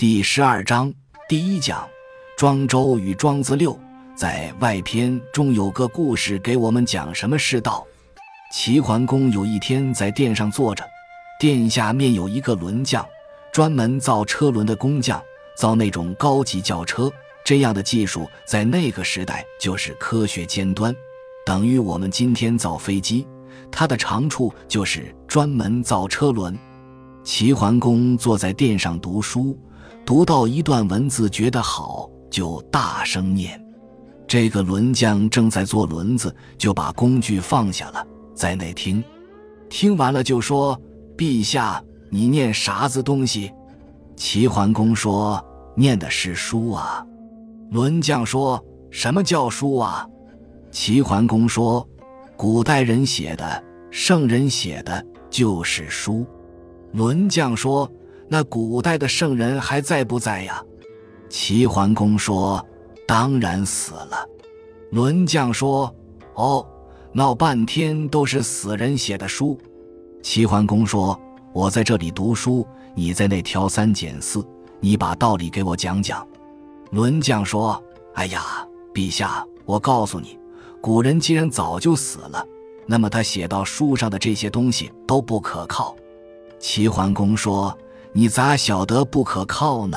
第十二章第一讲：庄周与庄子六。在外篇中有个故事给我们讲什么是道。齐桓公有一天在殿上坐着，殿下面有一个轮匠，专门造车轮的工匠，造那种高级轿车。这样的技术在那个时代就是科学尖端，等于我们今天造飞机。他的长处就是专门造车轮。齐桓公坐在殿上读书。读到一段文字，觉得好，就大声念。这个轮匠正在做轮子，就把工具放下了，在那听。听完了就说：“陛下，你念啥子东西？”齐桓公说：“念的是书啊。”轮匠说：“什么叫书啊？”齐桓公说：“古代人写的，圣人写的，就是书。”轮匠说。那古代的圣人还在不在呀？齐桓公说：“当然死了。”轮将说：“哦，闹半天都是死人写的书。”齐桓公说：“我在这里读书，你在那挑三拣四，你把道理给我讲讲。”轮将说：“哎呀，陛下，我告诉你，古人既然早就死了，那么他写到书上的这些东西都不可靠。”齐桓公说。你咋晓得不可靠呢？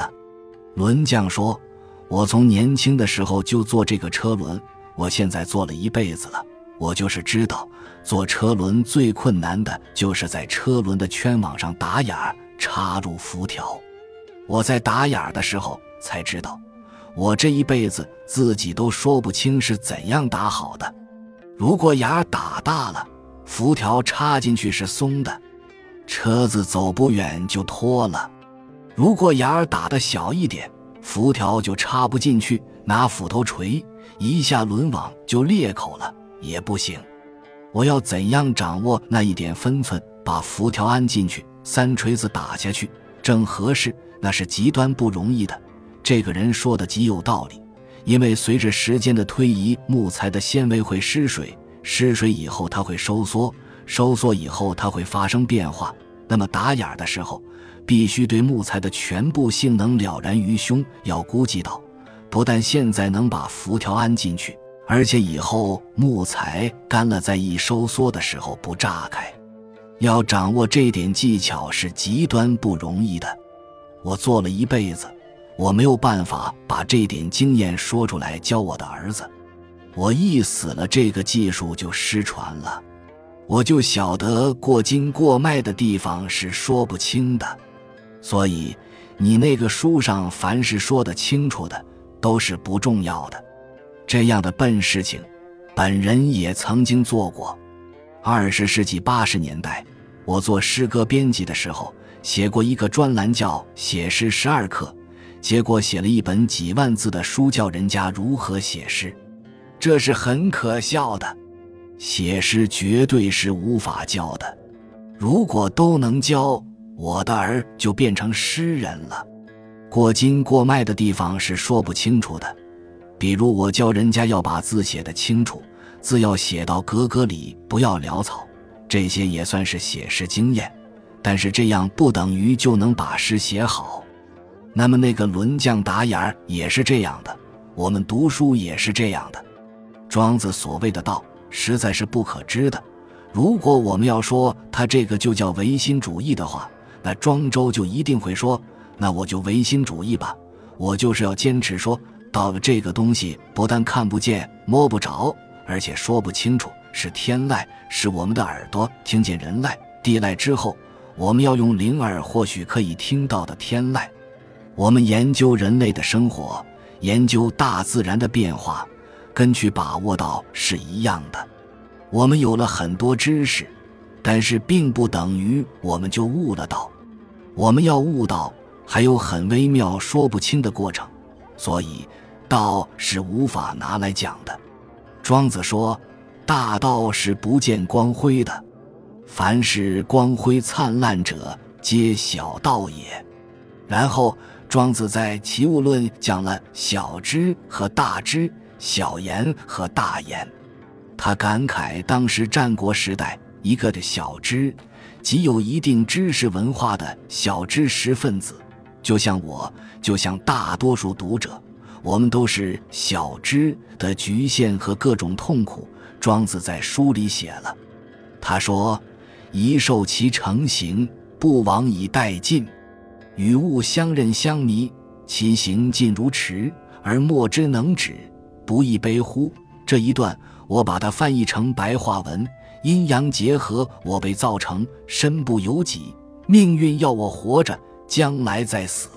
轮匠说：“我从年轻的时候就做这个车轮，我现在做了一辈子了。我就是知道，做车轮最困难的就是在车轮的圈网上打眼儿，插入辐条。我在打眼儿的时候才知道，我这一辈子自己都说不清是怎样打好的。如果眼儿打大了，辐条插进去是松的。”车子走不远就脱了，如果眼儿打的小一点，辐条就插不进去，拿斧头锤一下，轮网就裂口了，也不行。我要怎样掌握那一点分寸，把辐条安进去，三锤子打下去正合适，那是极端不容易的。这个人说的极有道理，因为随着时间的推移，木材的纤维会失水，失水以后它会收缩。收缩以后，它会发生变化。那么打眼的时候，必须对木材的全部性能了然于胸，要估计到，不但现在能把辐条安进去，而且以后木材干了再一收缩的时候不炸开。要掌握这点技巧是极端不容易的。我做了一辈子，我没有办法把这点经验说出来教我的儿子。我一死了，这个技术就失传了。我就晓得过筋过脉的地方是说不清的，所以你那个书上凡是说得清楚的都是不重要的。这样的笨事情，本人也曾经做过。二十世纪八十年代，我做诗歌编辑的时候，写过一个专栏叫《写诗十二课》，结果写了一本几万字的书，教人家如何写诗，这是很可笑的。写诗绝对是无法教的，如果都能教，我的儿就变成诗人了。过筋过脉的地方是说不清楚的，比如我教人家要把字写得清楚，字要写到格格里，不要潦草，这些也算是写诗经验。但是这样不等于就能把诗写好。那么那个轮匠打眼儿也是这样的，我们读书也是这样的。庄子所谓的道。实在是不可知的。如果我们要说他这个就叫唯心主义的话，那庄周就一定会说：“那我就唯心主义吧。我就是要坚持说，到了这个东西不但看不见、摸不着，而且说不清楚，是天籁，是我们的耳朵听见人籁、地籁之后，我们要用灵耳或许可以听到的天籁。我们研究人类的生活，研究大自然的变化。”跟去把握到是一样的，我们有了很多知识，但是并不等于我们就悟了道。我们要悟道，还有很微妙说不清的过程，所以道是无法拿来讲的。庄子说：“大道是不见光辉的，凡是光辉灿烂者，皆小道也。”然后庄子在《齐物论》讲了小知和大知。小言和大言，他感慨当时战国时代一个的小知，即有一定知识文化的小知识分子，就像我，就像大多数读者，我们都是小知的局限和各种痛苦。庄子在书里写了，他说：“一受其成形，不往以殆尽；与物相认相迷，其行尽如迟，而莫之能止，不亦悲乎？”这一段我把它翻译成白话文：阴阳结合，我被造成，身不由己，命运要我活着，将来再死。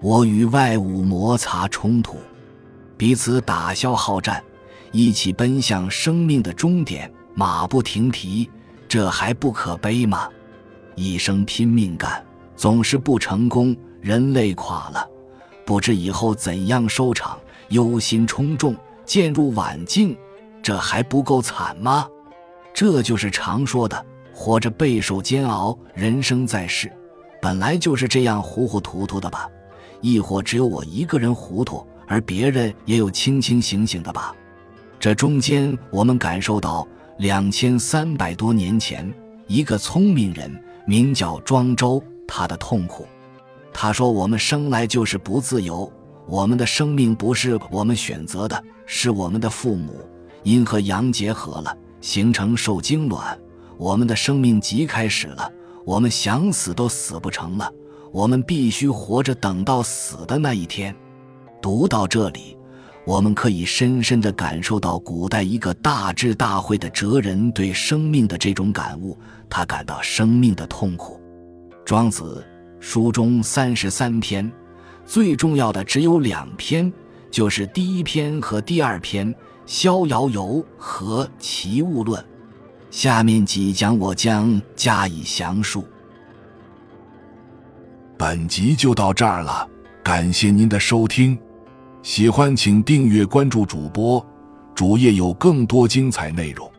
我与外物摩擦冲突，彼此打消好战。一起奔向生命的终点，马不停蹄，这还不可悲吗？一生拼命干，总是不成功，人累垮了，不知以后怎样收场，忧心忡重，渐入晚境，这还不够惨吗？这就是常说的，活着备受煎熬，人生在世，本来就是这样糊糊涂涂的吧？亦或只有我一个人糊涂，而别人也有清清醒醒的吧？这中间，我们感受到两千三百多年前一个聪明人名叫庄周，他的痛苦。他说：“我们生来就是不自由，我们的生命不是我们选择的，是我们的父母阴和阳结合了，形成受精卵。我们的生命即开始了，我们想死都死不成了，我们必须活着等到死的那一天。”读到这里。我们可以深深地感受到古代一个大智大慧的哲人对生命的这种感悟，他感到生命的痛苦。庄子书中三十三篇，最重要的只有两篇，就是第一篇和第二篇《逍遥游》和《齐物论》。下面几讲我将加以详述。本集就到这儿了，感谢您的收听。喜欢请订阅关注主播，主页有更多精彩内容。